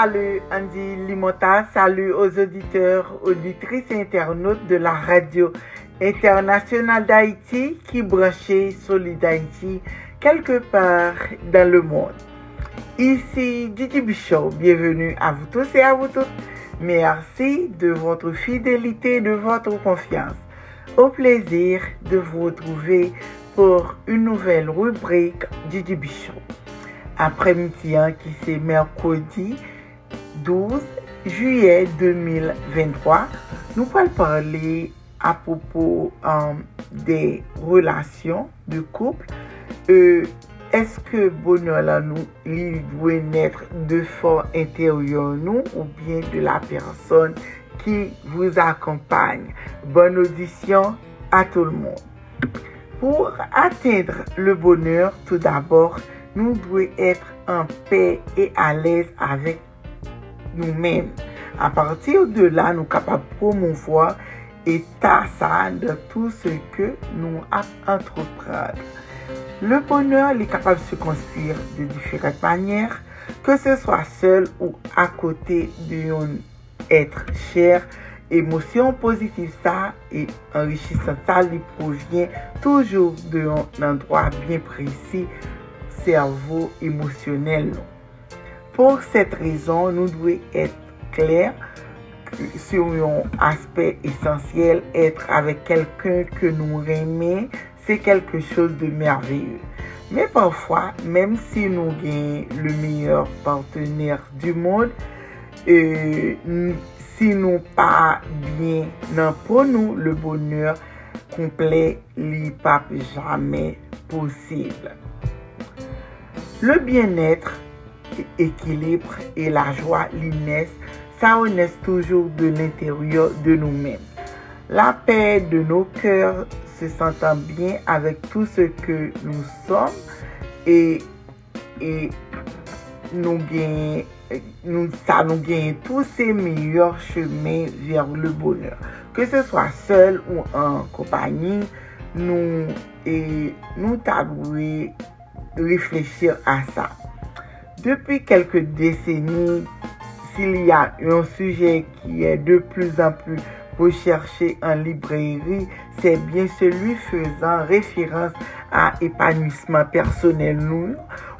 Salut, Andy Limota. Salut aux auditeurs, auditrices et internautes de la radio internationale d'Haïti qui branchait Solid Haïti quelque part dans le monde. Ici Didi Bichot. Bienvenue à vous tous et à vous toutes. Merci de votre fidélité et de votre confiance. Au plaisir de vous retrouver pour une nouvelle rubrique Didi Bichot. Après-midi, hein, qui c'est mercredi 12 juillet 2023, nous allons parler à propos euh, des relations de couple. Euh, est-ce que bonheur nous il doit naître de fort intérieur nous ou bien de la personne qui vous accompagne? Bonne audition à tout le monde pour atteindre le bonheur tout d'abord nous devons être en paix et à l'aise avec nous-mêmes à partir de là nous sommes capables de promouvoir état ça de tout ce que nous entreprendre le bonheur est capable de se construire de différentes manières, que ce soit seul ou à côté d'un être cher. Émotion positive, ça et enrichissant, ça lui provient toujours d'un endroit bien précis, cerveau émotionnel. Pour cette raison, nous devons être clairs sur un aspect essentiel, être avec quelqu'un que nous aimons, c'est quelque chose de merveilleux. Mais parfois, même si nous gagnons le meilleur partenaire du monde, et si nous pas bien pour nous le bonheur complet n'est pas jamais possible. Le bien-être, équilibre et la joie l'inès, ça naissent toujours de l'intérieur de nous-mêmes. La paix de nos cœurs se sentant bien avec tout ce que nous sommes et, et nous gagnons nous, ça nous tous ces meilleurs chemins vers le bonheur. Que ce soit seul ou en compagnie, nous, et nous avons réfléchir à ça. Depuis quelques décennies, s'il y a un sujet qui est de plus en plus recherché en librairie, c'est bien celui faisant référence à épanouissement personnel nous,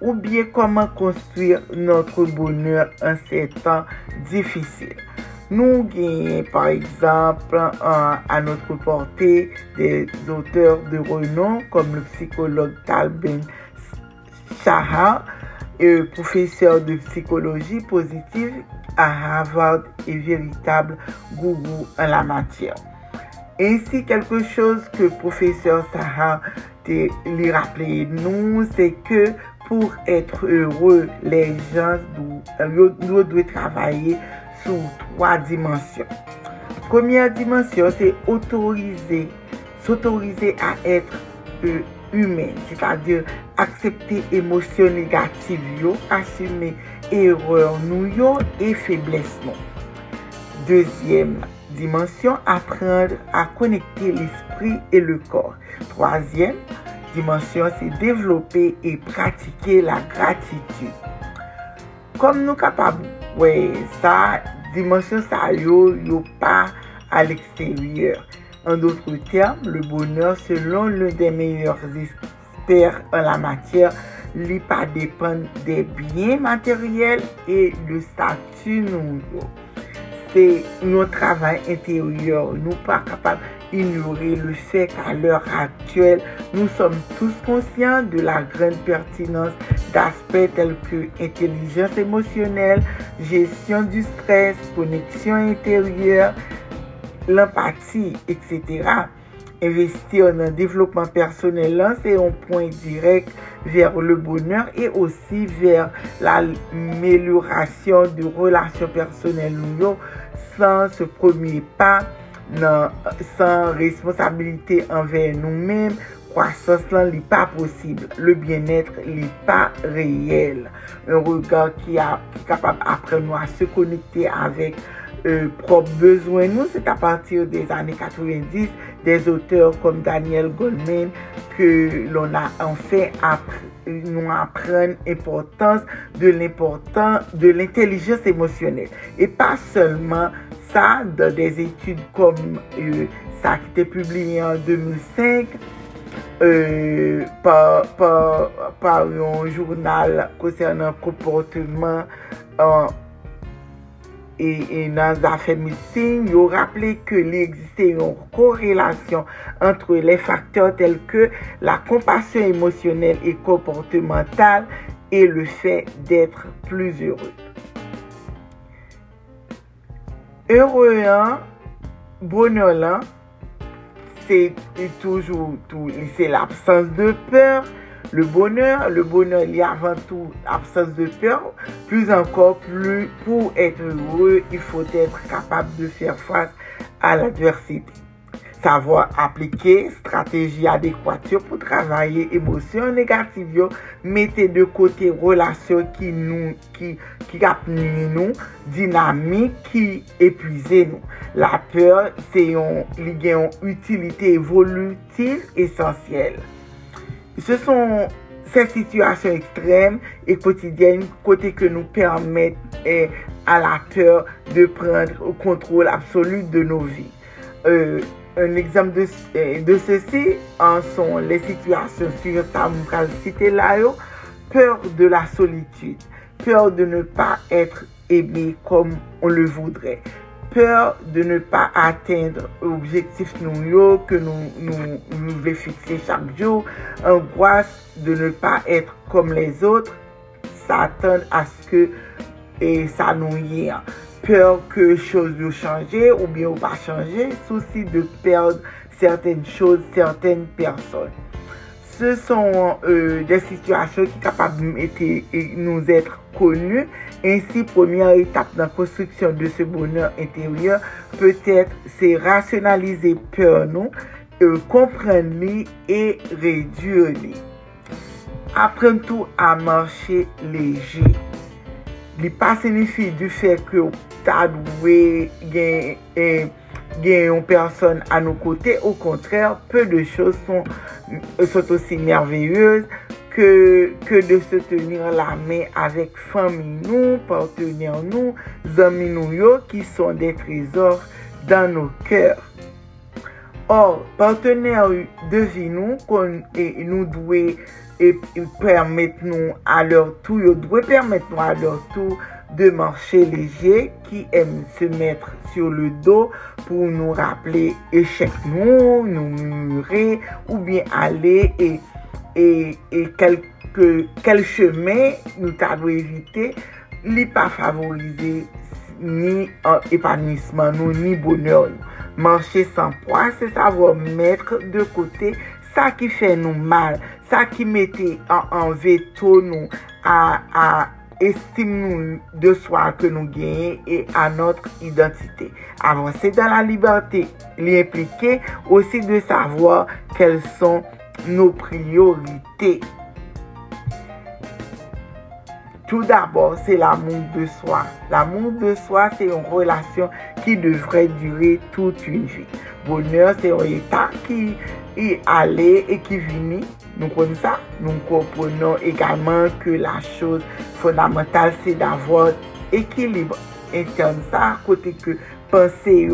ou bien comment construire notre bonheur en ces temps difficiles. Nous gagnons par exemple à notre portée des auteurs de renom comme le psychologue Talben Shahar, professeur de psychologie positive à Harvard et véritable gourou en la matière. Ainsi, quelque chose que professeur Sarah lui rappelé nous, c'est que pour être heureux, les gens doivent, travailler sur trois dimensions. Première dimension, c'est autoriser, s'autoriser à être humen, se ta dir aksepte emosyon negatif yo, asume eror nou yo e febles nou. Dezyem dimensyon, aprendre a konekte l'esprit e le kor. Troasyem dimensyon, se devlope e pratike la gratitude. Kom nou kapab, wey, sa dimensyon sa yo yo pa al eksteryer. En d'autres termes, le bonheur, selon l'un des meilleurs experts en la matière, li pa depan de byen materyel e le statu nou yo. Se nou travay interior, nou pa kapab ignore le fek a lor aktuel, nou som tous konsyant de la gren pertinans d'aspet tel ke intelijens emosyonel, jesyon du stres, koneksyon interior, l'empati, etc., Investir nan devlopman personel lan, se yon point direk ver le bonheur e osi ver la melurasyon de relasyon personel nou yo san se premier pa, san responsabilite anven nou men, kwa sas lan li pa posib, le bien etre li pa reyel. Un regard ki kapab apren nou a se konekte avek euh, propre besoin nous, c'est à partir des années 90, des auteurs comme Daniel Goldman, que l'on a enfin appris, nous apprennent l'importance de l'importance de l'intelligence émotionnelle. Et pas seulement ça, dans des études comme euh, ça qui était publié en 2005, Euh, par, par, par yon jounal konsernan komportman an, et, dans les affaires médecine, il a rappelé qu'il existait une corrélation entre les facteurs tels que la compassion émotionnelle et comportementale et le fait d'être plus heureux. Heureux, bonheur, c'est toujours tout, c'est l'absence de peur, Le bonheur, le bonheur il y a avant tout absence de peur. Plus encore, plus pour être heureux, il faut être capable de faire face à l'adversité. Savoir appliquer stratégie adéquate pour travailler émotions négatives, mettez de côté relations qui nous, qui, qui nous, dynamique qui épuisent nous. La peur, c'est une utilité évolutive essentielle. Ce sont ces situations extrêmes et quotidiennes côté que nous permettent eh, à la peur de prendre le contrôle absolu de nos vies. Euh, un exemple de, eh, de ceci en sont les situations sur ça, citer là, peur de la solitude, peur de ne pas être aimé comme on le voudrait, peur de ne pas atteindre objectif nou yo que nou, nou, nou vle fixe chak jou, angoisse de ne pas etre kom les autres, s'attendre à ce que et ça nous y est. Peur que chose nous changer ou bien ou pas changer, souci de perdre certaines choses, certaines personnes. se son euh, de situasyon ki kapab nou etre konu, ensi premier etap nan konstruksyon de se bonan interyon, peut-etre se rasyonalize peur nou, euh, kompren li e redur li. Apren tou a manche leje. Li pa senifi du fek yo tadwe gen e gen yon person an nou kote, ou kontrèr, peu de chos son, euh, son osi merveyeuse ke, ke de se tenir la men avèk fami nou, partenèr nou, zami nou yo ki son de trezor dan nou kèr. Or, partenèr de vi nou kon e, nou dwe e, permèt nou alèr tou, yo dwe permèt nou alèr tou de marcher léger qui aime se mettre sur le dos pour nous rappeler échec nous, nous murmurer ou bien aller et, et, et quel, que, quel chemin nous t'avons éviter n'est pas favorisé ni épanouissement nous, ni bonheur. Marcher sans poids, c'est savoir mettre de côté ça qui fait nous mal, ça qui mettait en, en veto nous à, à estime de soi que nous gagnons et à notre identité. Avancer dans la liberté, l'impliquer aussi de savoir quelles sont nos priorités. Tout d'abord, c'est l'amour de soi. L'amour de soi, c'est une relation qui devrait durer toute une vie. Bonheur, c'est un état qui est allé et qui vient. Nous comme ça, nous comprenons également que la chose fondamentale, c'est d'avoir équilibre. Et comme ça, côté que penser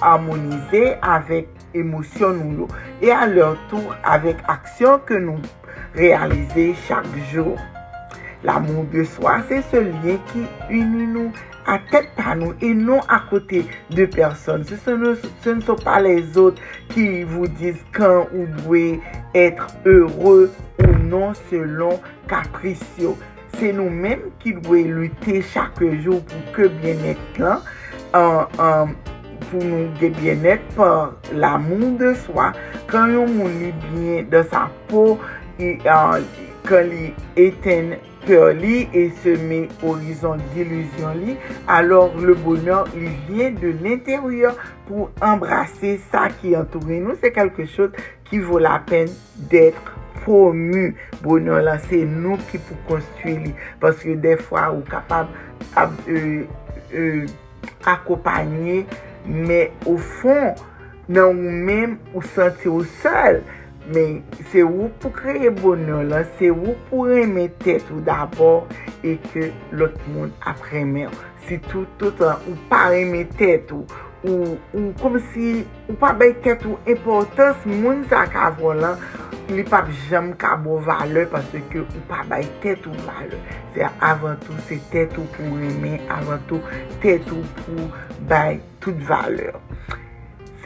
harmoniser avec émotion nous et à leur tour avec action que nous réalisons chaque jour L'amour de soi, c'est ce lien qui unit nous à tête par nous et non à côté de personnes. Ce, ne, sont pas les autres qui vous disent quand vous devez être heureux ou non selon capricieux. C'est nous-mêmes qui devons lutter chaque jour pour que bien-être là, pour nous bien-être par l'amour de soi. Quand on est bien dans sa peau, et, quand il éteint cœur lit et semer horizon d'illusion lit, alors le bonheur, il vient de l'intérieur pour embrasser ça qui entoure nous. C'est quelque chose qui vaut la peine d'être promu. Bonheur là, c'est nous qui pour construire li. Parce que des fois, ou capable euh, euh, accompagner, mais au fond, nan ou men ou senti ou sol. Men, se ou pou kreye bonon lan, se ou pou reme tet ou d'abor e ke lot moun ap reme. Si tout, tout an, ou pa reme tet ou, ou, ou kom si ou pa bay tet ou importans moun sa kavon lan, li pap jam kabo vale, parce ke ou pa bay tet ou vale. Se avan tou, se tet ou pou reme, avan tou, tet ou pou bay tout vale.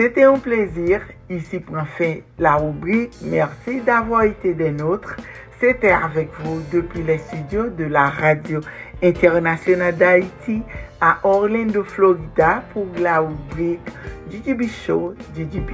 Sete yon plezir. Ici prend fin la rubrique. Merci d'avoir été des nôtres. C'était avec vous depuis les studios de la radio internationale d'Haïti à Orlando, Florida pour la rubrique GGB Show GGB.